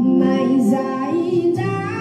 mày dài ra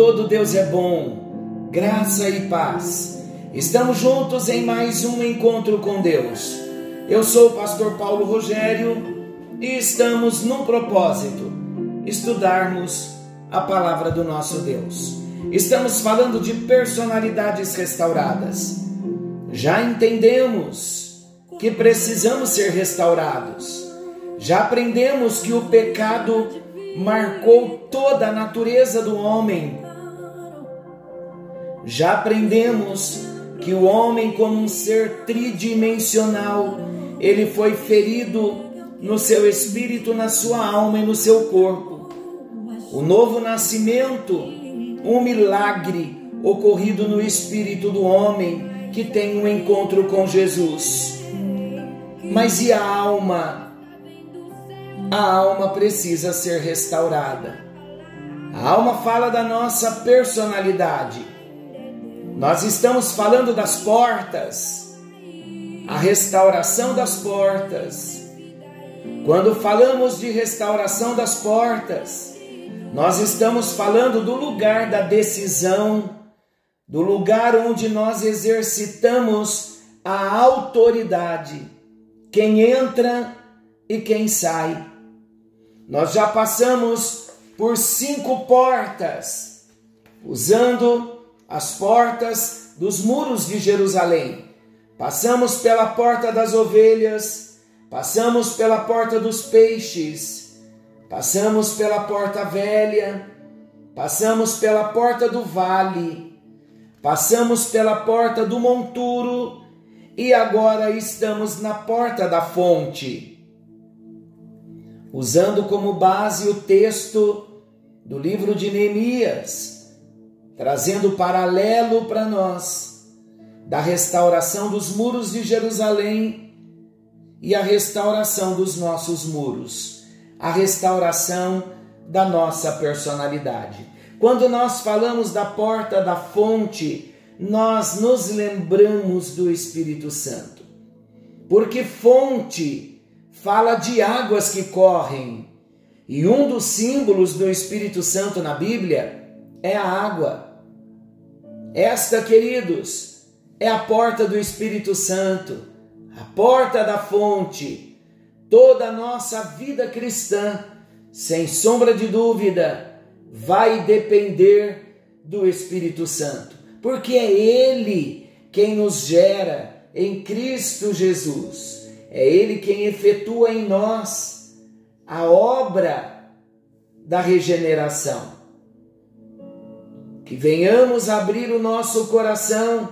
todo Deus é bom. Graça e paz. Estamos juntos em mais um encontro com Deus. Eu sou o pastor Paulo Rogério e estamos num propósito: estudarmos a palavra do nosso Deus. Estamos falando de personalidades restauradas. Já entendemos que precisamos ser restaurados. Já aprendemos que o pecado marcou toda a natureza do homem. Já aprendemos que o homem, como um ser tridimensional, ele foi ferido no seu espírito, na sua alma e no seu corpo. O novo nascimento, um milagre ocorrido no espírito do homem que tem um encontro com Jesus. Mas e a alma? a alma precisa ser restaurada. A alma fala da nossa personalidade. Nós estamos falando das portas, a restauração das portas. Quando falamos de restauração das portas, nós estamos falando do lugar da decisão, do lugar onde nós exercitamos a autoridade, quem entra e quem sai. Nós já passamos por cinco portas, usando as portas dos muros de Jerusalém. Passamos pela porta das ovelhas, passamos pela porta dos peixes, passamos pela porta velha, passamos pela porta do vale, passamos pela porta do monturo e agora estamos na porta da fonte usando como base o texto do livro de Neemias, trazendo paralelo para nós da restauração dos muros de Jerusalém e a restauração dos nossos muros, a restauração da nossa personalidade. Quando nós falamos da porta da fonte, nós nos lembramos do Espírito Santo. Porque fonte fala de águas que correm. E um dos símbolos do Espírito Santo na Bíblia é a água. Esta, queridos, é a porta do Espírito Santo, a porta da fonte. Toda a nossa vida cristã, sem sombra de dúvida, vai depender do Espírito Santo, porque é Ele quem nos gera em Cristo Jesus. É Ele quem efetua em nós a obra da regeneração. Que venhamos abrir o nosso coração,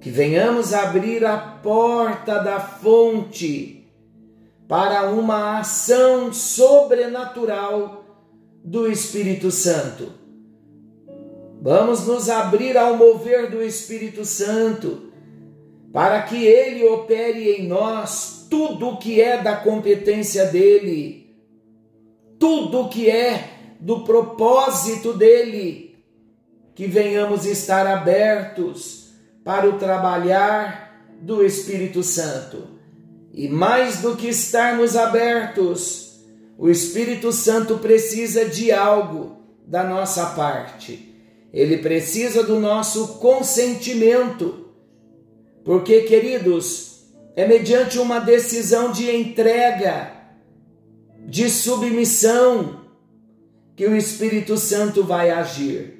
que venhamos abrir a porta da fonte para uma ação sobrenatural do Espírito Santo. Vamos nos abrir ao mover do Espírito Santo para que ele opere em nós tudo o que é da competência dele, tudo o que é do propósito dele, que venhamos estar abertos para o trabalhar do Espírito Santo. E mais do que estarmos abertos, o Espírito Santo precisa de algo da nossa parte. Ele precisa do nosso consentimento porque, queridos, é mediante uma decisão de entrega, de submissão, que o Espírito Santo vai agir.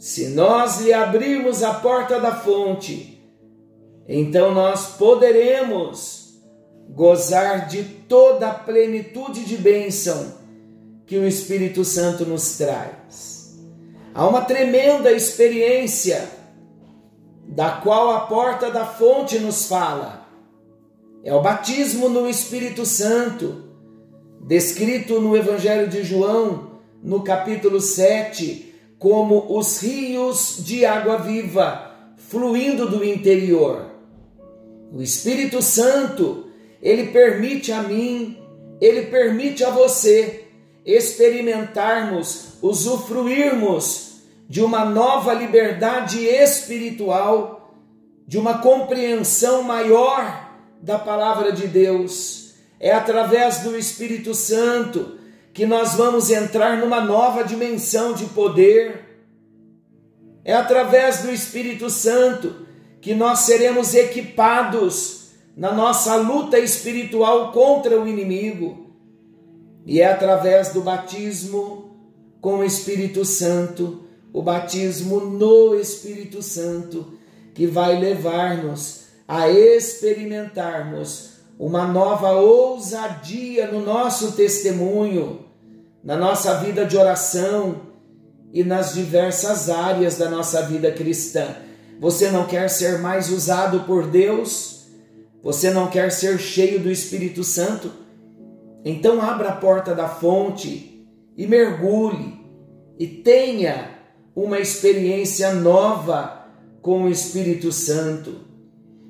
Se nós lhe abrirmos a porta da fonte, então nós poderemos gozar de toda a plenitude de bênção que o Espírito Santo nos traz. Há uma tremenda experiência da qual a porta da fonte nos fala. É o batismo no Espírito Santo, descrito no Evangelho de João, no capítulo 7, como os rios de água viva fluindo do interior. O Espírito Santo, ele permite a mim, ele permite a você experimentarmos, usufruirmos de uma nova liberdade espiritual, de uma compreensão maior da palavra de Deus. É através do Espírito Santo que nós vamos entrar numa nova dimensão de poder. É através do Espírito Santo que nós seremos equipados na nossa luta espiritual contra o inimigo. E é através do batismo com o Espírito Santo, o batismo no Espírito Santo, que vai levar-nos a experimentarmos uma nova ousadia no nosso testemunho, na nossa vida de oração e nas diversas áreas da nossa vida cristã. Você não quer ser mais usado por Deus? Você não quer ser cheio do Espírito Santo? Então abra a porta da fonte e mergulhe e tenha uma experiência nova com o Espírito Santo.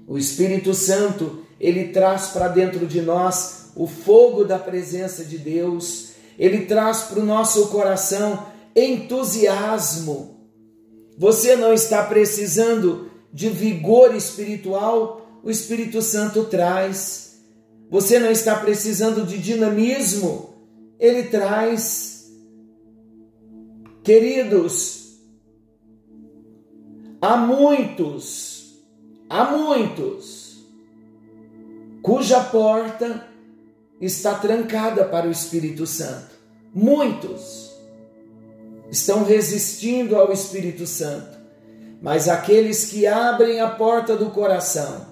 O Espírito Santo, ele traz para dentro de nós o fogo da presença de Deus, ele traz para o nosso coração entusiasmo. Você não está precisando de vigor espiritual, o Espírito Santo traz. Você não está precisando de dinamismo, ele traz. Queridos, há muitos, há muitos, cuja porta está trancada para o Espírito Santo. Muitos estão resistindo ao Espírito Santo, mas aqueles que abrem a porta do coração,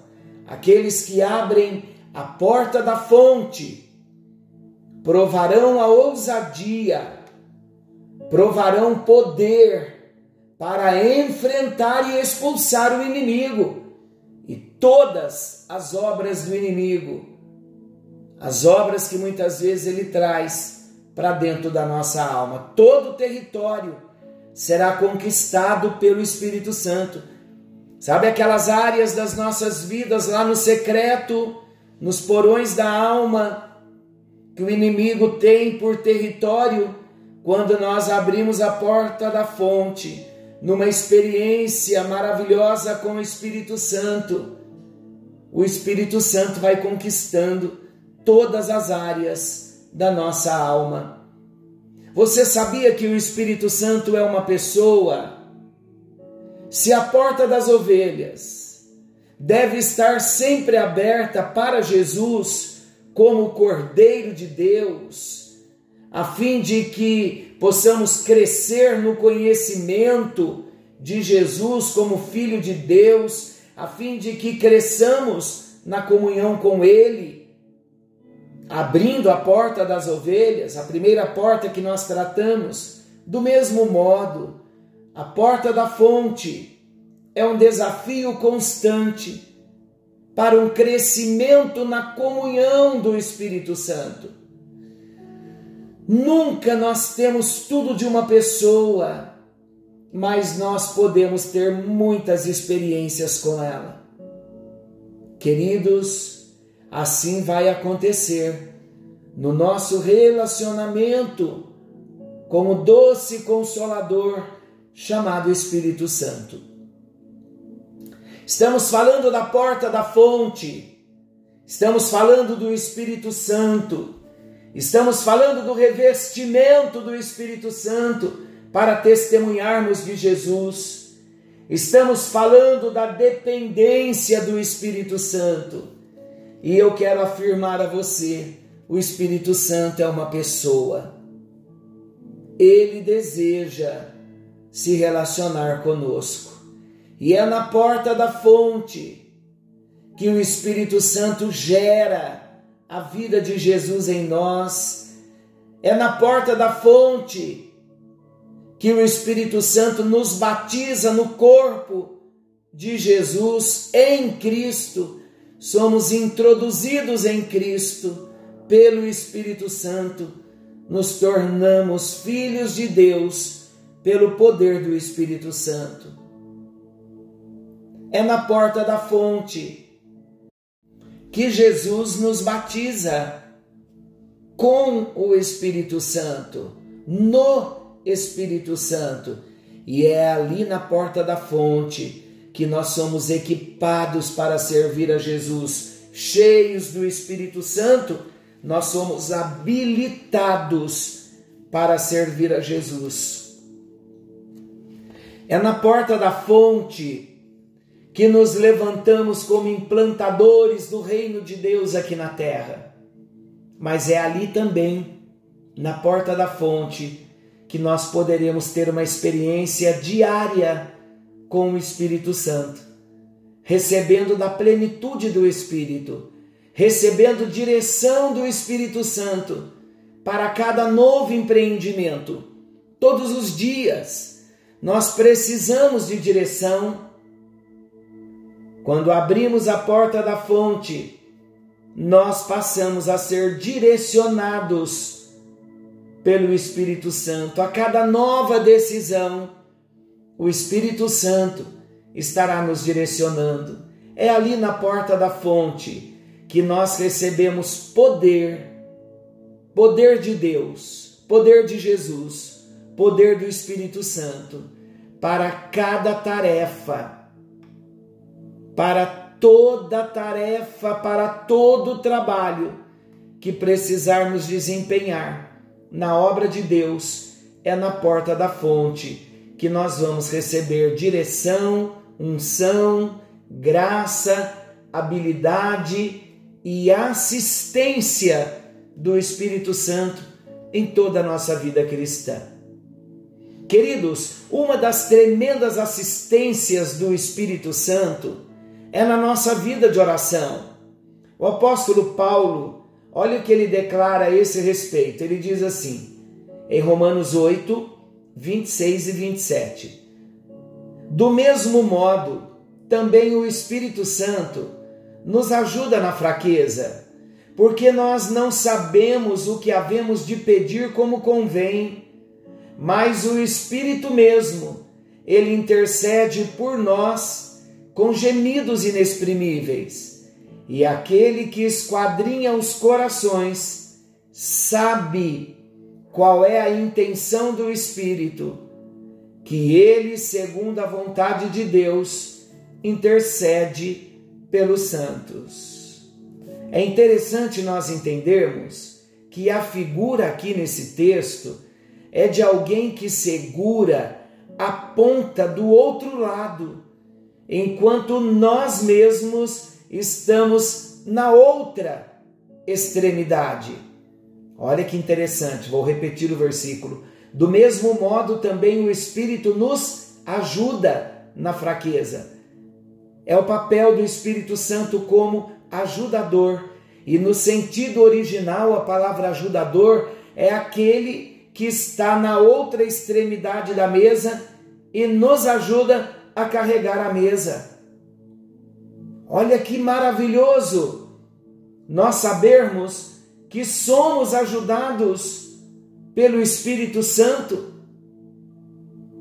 aqueles que abrem a porta da fonte, provarão a ousadia, provarão poder para enfrentar e expulsar o inimigo todas as obras do inimigo, as obras que muitas vezes ele traz para dentro da nossa alma. Todo o território será conquistado pelo Espírito Santo. Sabe aquelas áreas das nossas vidas lá no secreto? nos porões da alma que o inimigo tem por território quando nós abrimos a porta da fonte numa experiência maravilhosa com o Espírito Santo. O Espírito Santo vai conquistando todas as áreas da nossa alma. Você sabia que o Espírito Santo é uma pessoa? Se a porta das ovelhas deve estar sempre aberta para Jesus como Cordeiro de Deus, a fim de que possamos crescer no conhecimento de Jesus como Filho de Deus, a fim de que cresçamos na comunhão com Ele. Abrindo a porta das ovelhas, a primeira porta que nós tratamos, do mesmo modo, a porta da fonte, é um desafio constante para um crescimento na comunhão do Espírito Santo. Nunca nós temos tudo de uma pessoa, mas nós podemos ter muitas experiências com ela. Queridos, assim vai acontecer no nosso relacionamento com o doce consolador chamado Espírito Santo. Estamos falando da porta da fonte. Estamos falando do Espírito Santo. Estamos falando do revestimento do Espírito Santo para testemunharmos de Jesus. Estamos falando da dependência do Espírito Santo. E eu quero afirmar a você: o Espírito Santo é uma pessoa. Ele deseja se relacionar conosco. E é na porta da fonte que o Espírito Santo gera a vida de Jesus em nós. É na porta da fonte que o Espírito Santo nos batiza no corpo de Jesus em Cristo, somos introduzidos em Cristo pelo Espírito Santo, nos tornamos filhos de Deus pelo poder do Espírito Santo. É na porta da fonte que Jesus nos batiza com o Espírito Santo, no Espírito Santo. E é ali na porta da fonte que nós somos equipados para servir a Jesus, cheios do Espírito Santo, nós somos habilitados para servir a Jesus. É na porta da fonte que nos levantamos como implantadores do reino de Deus aqui na terra. Mas é ali também, na porta da fonte, que nós poderemos ter uma experiência diária com o Espírito Santo, recebendo da plenitude do Espírito, recebendo direção do Espírito Santo para cada novo empreendimento. Todos os dias nós precisamos de direção quando abrimos a porta da fonte, nós passamos a ser direcionados pelo Espírito Santo. A cada nova decisão, o Espírito Santo estará nos direcionando. É ali na porta da fonte que nós recebemos poder, poder de Deus, poder de Jesus, poder do Espírito Santo para cada tarefa para toda tarefa, para todo trabalho que precisarmos desempenhar na obra de Deus, é na porta da fonte que nós vamos receber direção, unção, graça, habilidade e assistência do Espírito Santo em toda a nossa vida cristã. Queridos, uma das tremendas assistências do Espírito Santo é na nossa vida de oração. O apóstolo Paulo, olha o que ele declara a esse respeito. Ele diz assim, em Romanos 8, 26 e 27. Do mesmo modo, também o Espírito Santo nos ajuda na fraqueza, porque nós não sabemos o que havemos de pedir como convém, mas o Espírito mesmo, ele intercede por nós com gemidos inexprimíveis. E aquele que esquadrinha os corações sabe qual é a intenção do Espírito, que ele, segundo a vontade de Deus, intercede pelos santos. É interessante nós entendermos que a figura aqui nesse texto é de alguém que segura a ponta do outro lado enquanto nós mesmos estamos na outra extremidade. Olha que interessante, vou repetir o versículo. Do mesmo modo, também o Espírito nos ajuda na fraqueza. É o papel do Espírito Santo como ajudador. E no sentido original, a palavra ajudador é aquele que está na outra extremidade da mesa e nos ajuda a carregar a mesa. Olha que maravilhoso nós sabermos que somos ajudados pelo Espírito Santo.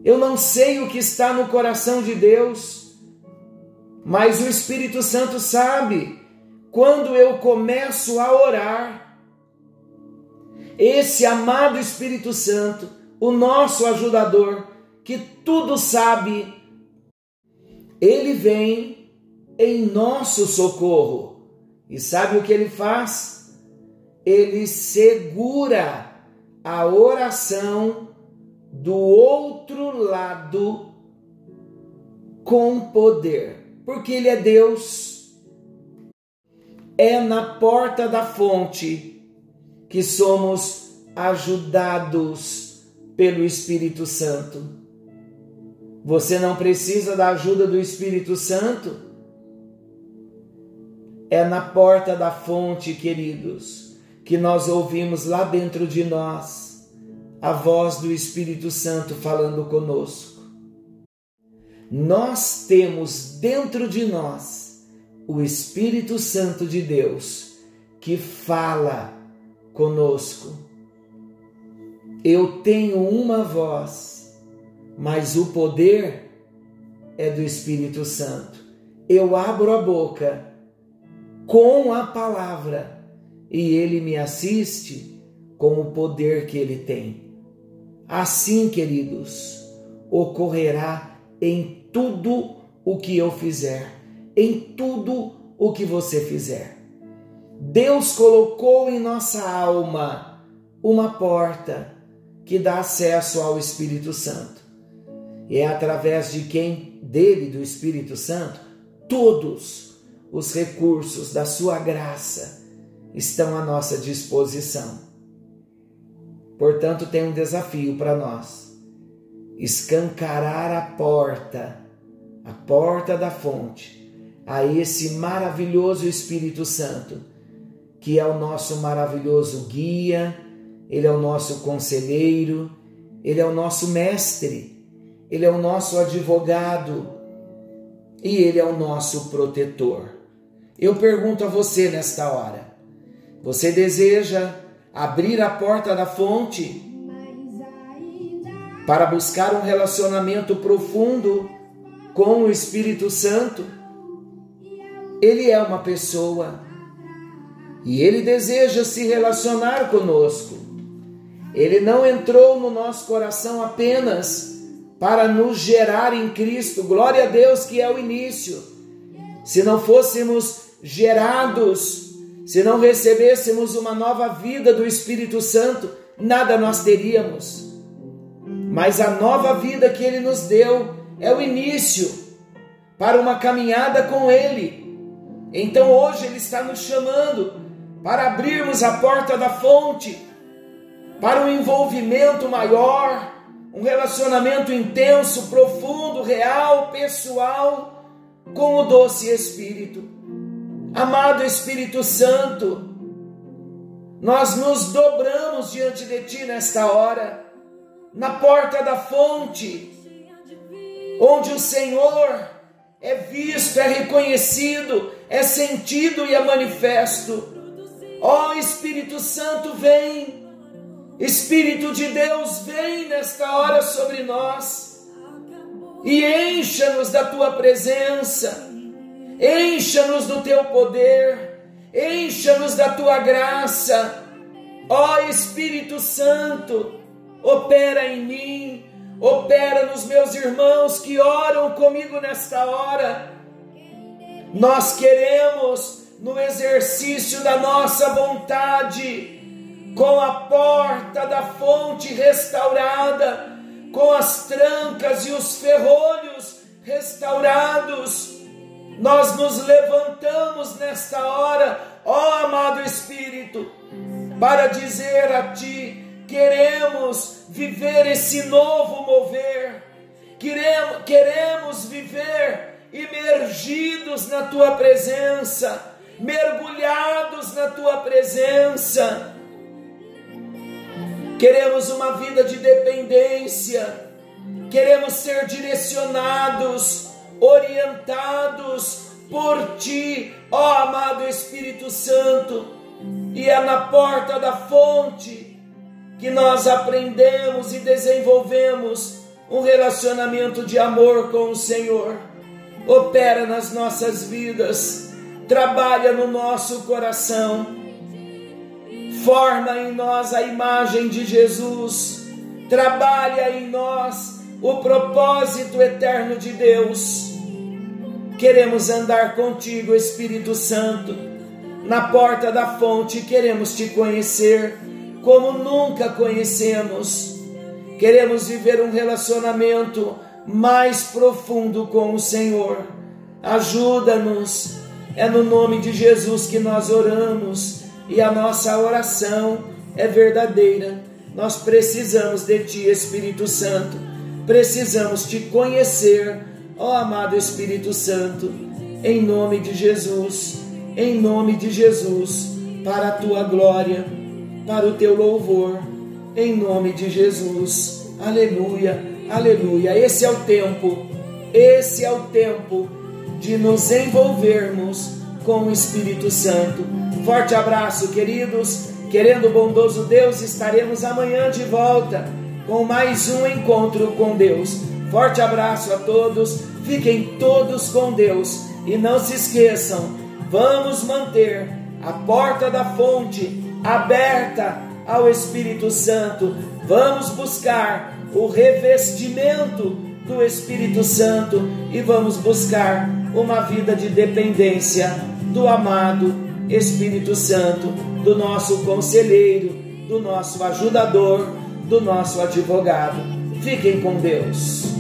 Eu não sei o que está no coração de Deus, mas o Espírito Santo sabe quando eu começo a orar. Esse amado Espírito Santo, o nosso ajudador, que tudo sabe, ele vem em nosso socorro. E sabe o que ele faz? Ele segura a oração do outro lado com poder, porque ele é Deus. É na porta da fonte que somos ajudados pelo Espírito Santo. Você não precisa da ajuda do Espírito Santo? É na porta da fonte, queridos, que nós ouvimos lá dentro de nós a voz do Espírito Santo falando conosco. Nós temos dentro de nós o Espírito Santo de Deus que fala conosco. Eu tenho uma voz, mas o poder é do Espírito Santo. Eu abro a boca com a palavra e ele me assiste com o poder que ele tem. Assim, queridos, ocorrerá em tudo o que eu fizer, em tudo o que você fizer. Deus colocou em nossa alma uma porta que dá acesso ao Espírito Santo. E é através de quem? Dele, do Espírito Santo, todos os recursos da sua graça estão à nossa disposição. Portanto, tem um desafio para nós: escancarar a porta, a porta da fonte, a esse maravilhoso Espírito Santo, que é o nosso maravilhoso guia, ele é o nosso conselheiro, ele é o nosso mestre, ele é o nosso advogado e ele é o nosso protetor. Eu pergunto a você nesta hora: você deseja abrir a porta da fonte para buscar um relacionamento profundo com o Espírito Santo? Ele é uma pessoa e ele deseja se relacionar conosco. Ele não entrou no nosso coração apenas para nos gerar em Cristo, glória a Deus que é o início. Se não fôssemos gerados, se não recebêssemos uma nova vida do Espírito Santo, nada nós teríamos. Mas a nova vida que Ele nos deu é o início para uma caminhada com Ele. Então hoje Ele está nos chamando para abrirmos a porta da fonte, para um envolvimento maior, um relacionamento intenso, profundo, real, pessoal com o doce Espírito. Amado Espírito Santo, nós nos dobramos diante de Ti nesta hora, na porta da fonte, onde o Senhor é visto, é reconhecido, é sentido e é manifesto. Ó oh, Espírito Santo, vem, Espírito de Deus, vem nesta hora sobre nós e encha-nos da Tua presença encha-nos do teu poder, encha-nos da tua graça. Ó Espírito Santo, opera em mim, opera nos meus irmãos que oram comigo nesta hora. Nós queremos, no exercício da nossa vontade, com a porta da fonte restaurada, com as trancas e os ferrolhos restaurados, nós nos levantamos nesta hora, ó amado Espírito, para dizer a Ti: queremos viver esse novo mover, queremos, queremos viver imergidos na Tua presença, mergulhados na Tua presença. Queremos uma vida de dependência, queremos ser direcionados orientados por ti, ó amado Espírito Santo, e é na porta da fonte que nós aprendemos e desenvolvemos um relacionamento de amor com o Senhor. Opera nas nossas vidas, trabalha no nosso coração, forma em nós a imagem de Jesus, trabalha em nós o propósito eterno de Deus Queremos andar contigo, Espírito Santo. Na porta da fonte queremos te conhecer como nunca conhecemos. Queremos viver um relacionamento mais profundo com o Senhor. Ajuda-nos. É no nome de Jesus que nós oramos e a nossa oração é verdadeira. Nós precisamos de Ti, Espírito Santo. Precisamos te conhecer Ó amado Espírito Santo, em nome de Jesus, em nome de Jesus, para a tua glória, para o teu louvor, em nome de Jesus. Aleluia, aleluia. Esse é o tempo, esse é o tempo de nos envolvermos com o Espírito Santo. Forte abraço, queridos. Querendo o bondoso Deus, estaremos amanhã de volta com mais um encontro com Deus. Forte abraço a todos. Fiquem todos com Deus e não se esqueçam, vamos manter a porta da fonte aberta ao Espírito Santo. Vamos buscar o revestimento do Espírito Santo e vamos buscar uma vida de dependência do amado Espírito Santo, do nosso conselheiro, do nosso ajudador, do nosso advogado. Fiquem com Deus.